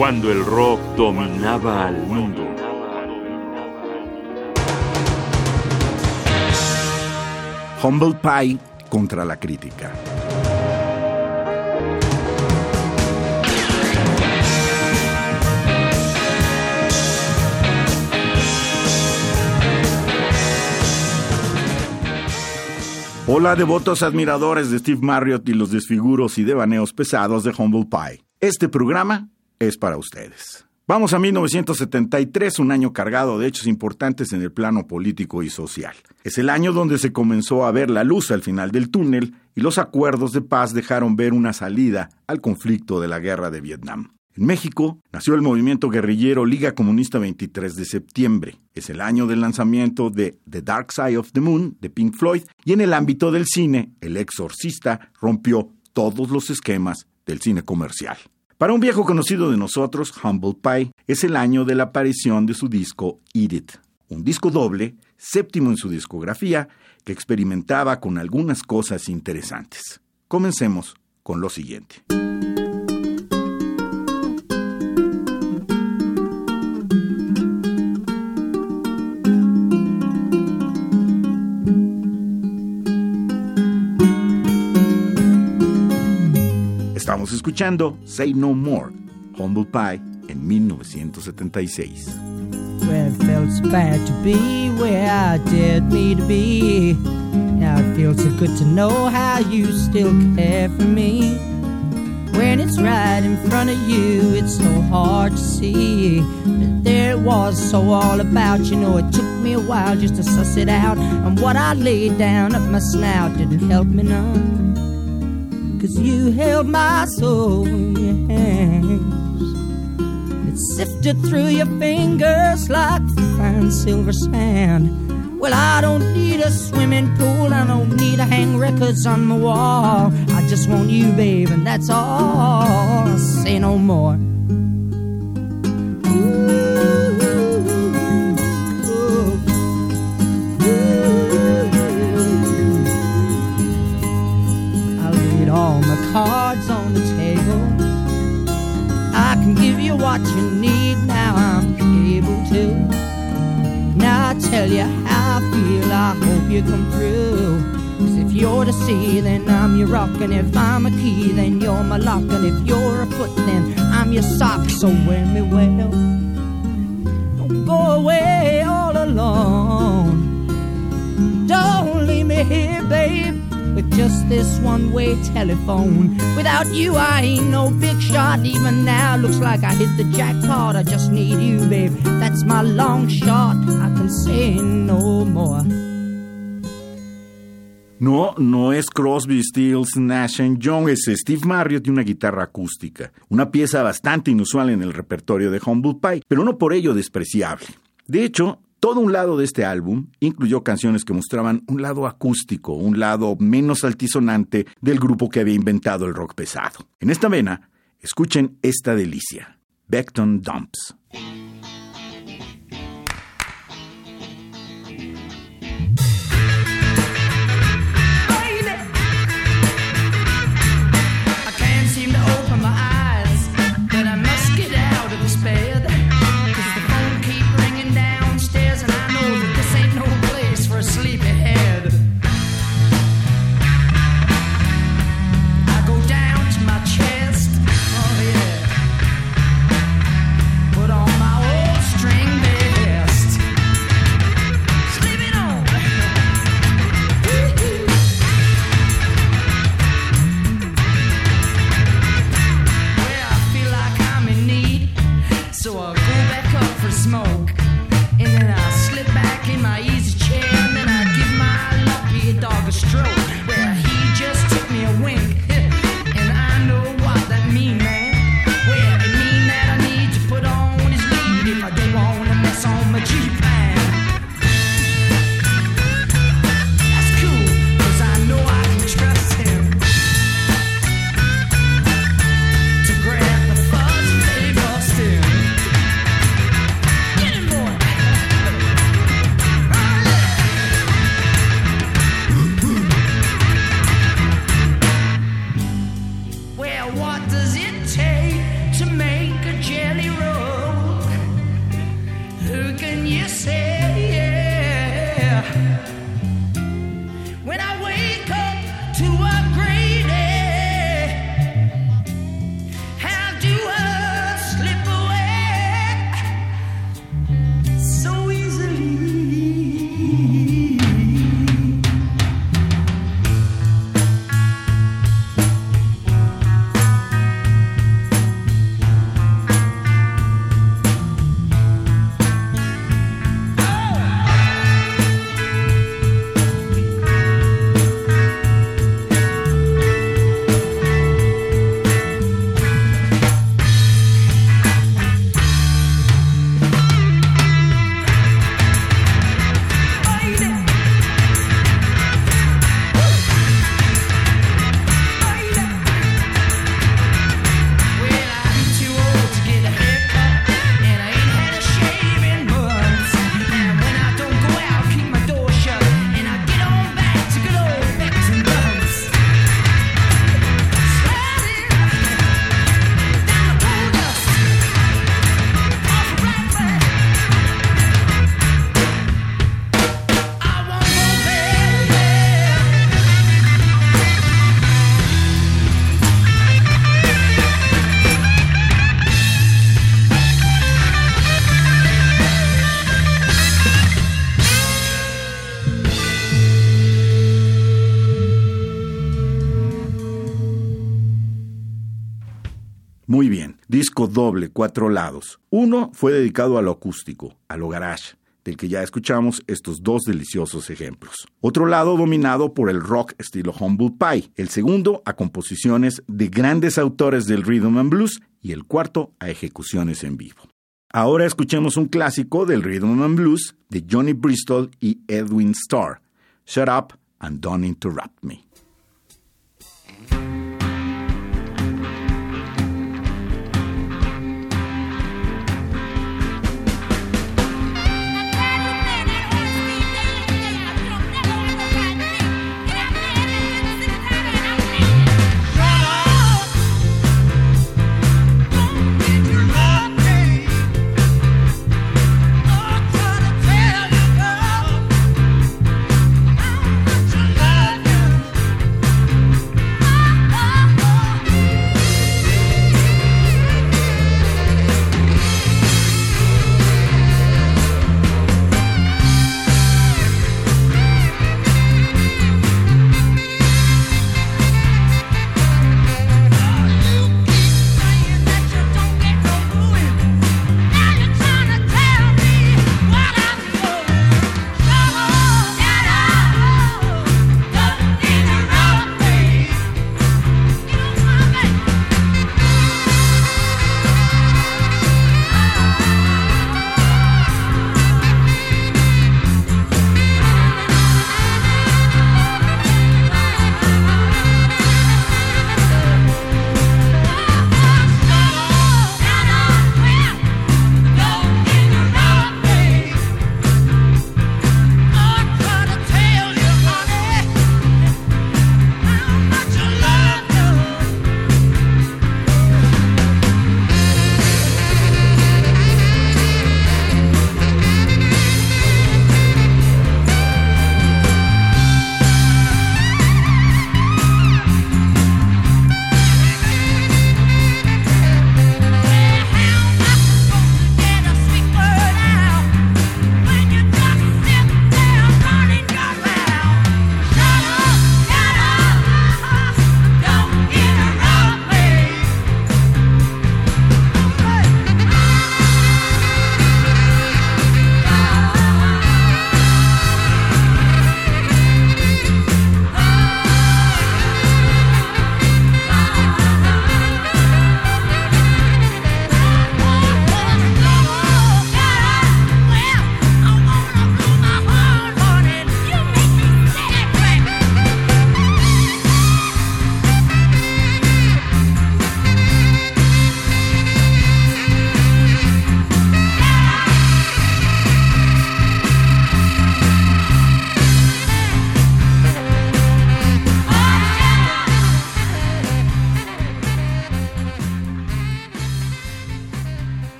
cuando el rock dominaba al mundo. Humble Pie contra la crítica. Hola devotos admiradores de Steve Marriott y los desfiguros y devaneos pesados de Humble Pie. Este programa es para ustedes. Vamos a 1973, un año cargado de hechos importantes en el plano político y social. Es el año donde se comenzó a ver la luz al final del túnel y los acuerdos de paz dejaron ver una salida al conflicto de la guerra de Vietnam. En México nació el movimiento guerrillero Liga Comunista 23 de septiembre. Es el año del lanzamiento de The Dark Side of the Moon de Pink Floyd y en el ámbito del cine, El Exorcista rompió todos los esquemas del cine comercial. Para un viejo conocido de nosotros, Humble Pie, es el año de la aparición de su disco Eat It, un disco doble, séptimo en su discografía, que experimentaba con algunas cosas interesantes. Comencemos con lo siguiente. Escuchando Say No More, Humble Pie, en 1976. Where it bad to be where I did me to be. Now it feels so good to know how you still care for me. When it's right in front of you, it's so hard to see. But there it was, so all about. You know, it took me a while just to suss it out. And what I laid down up my snout didn't help me none. Cause you held my soul in your hands. It sifted through your fingers like fine silver sand. Well, I don't need a swimming pool, I don't need to hang records on my wall. I just want you, babe, and that's all. Say no more. Cards on the table. I can give you what you need now, I'm able to. Now I tell you how I feel, I hope you come through. Cause if you're the sea, then I'm your rock, and if I'm a key, then you're my lock, and if you're a foot, then I'm your sock. So wear me well. Don't go away all alone. Don't leave me here, babe with just this one way telephone. Without you, I ain't no big shot. Even now, looks like I hit the jackpot. I just need you, babe. That's my long shot. I can say no more. No, no es Crosby, Stills, Nash Young, es Steve Marriott y una guitarra acústica. Una pieza bastante inusual en el repertorio de Humble Pie, pero no por ello despreciable. De hecho, todo un lado de este álbum incluyó canciones que mostraban un lado acústico, un lado menos altisonante del grupo que había inventado el rock pesado. En esta vena, escuchen esta delicia, Beckton Dumps. Muy bien, disco doble, cuatro lados. Uno fue dedicado a lo acústico, a lo garage, del que ya escuchamos estos dos deliciosos ejemplos. Otro lado dominado por el rock estilo Humble Pie, el segundo a composiciones de grandes autores del rhythm and blues y el cuarto a ejecuciones en vivo. Ahora escuchemos un clásico del rhythm and blues de Johnny Bristol y Edwin Starr, Shut Up and Don't Interrupt Me.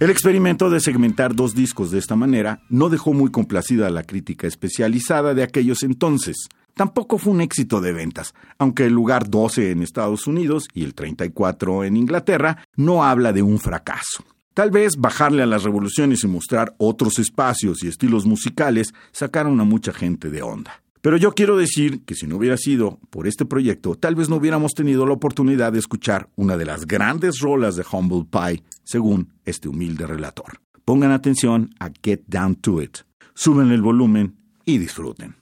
El experimento de segmentar dos discos de esta manera no dejó muy complacida a la crítica especializada de aquellos entonces. Tampoco fue un éxito de ventas, aunque el lugar 12 en Estados Unidos y el 34 en Inglaterra no habla de un fracaso. Tal vez bajarle a las revoluciones y mostrar otros espacios y estilos musicales sacaron a mucha gente de onda. Pero yo quiero decir que si no hubiera sido por este proyecto, tal vez no hubiéramos tenido la oportunidad de escuchar una de las grandes rolas de Humble Pie, según este humilde relator. Pongan atención a Get Down to It, suben el volumen y disfruten.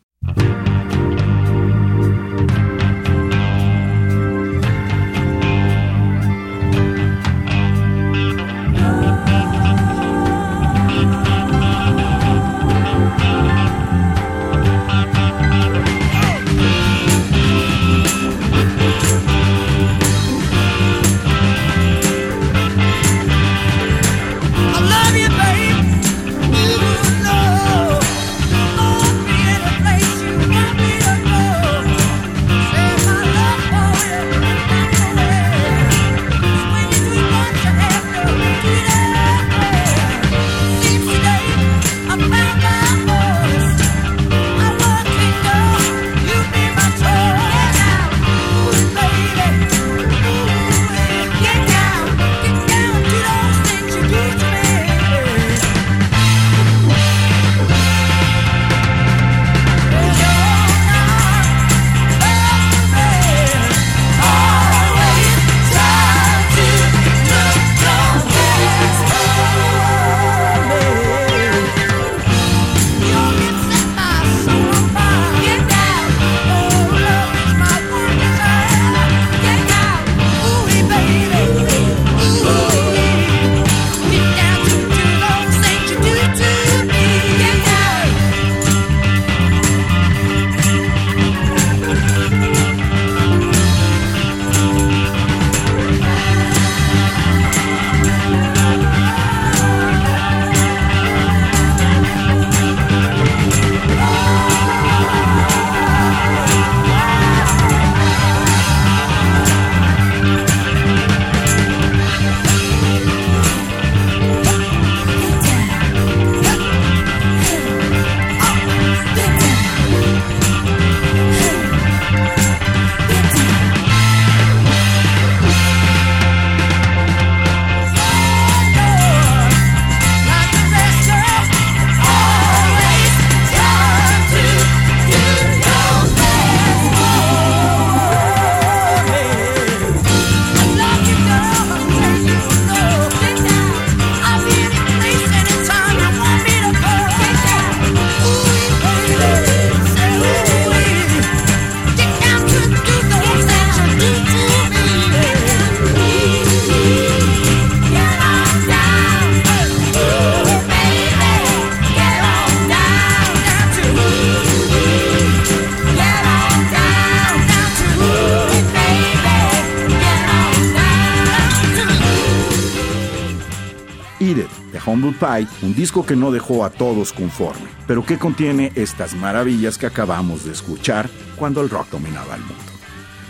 Pie, un disco que no dejó a todos conforme, pero que contiene estas maravillas que acabamos de escuchar cuando el rock dominaba el mundo.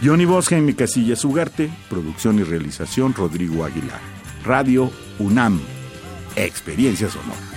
Johnny Bosca y mi casilla Ugarte, producción y realización Rodrigo Aguilar. Radio UNAM, Experiencia Sonora.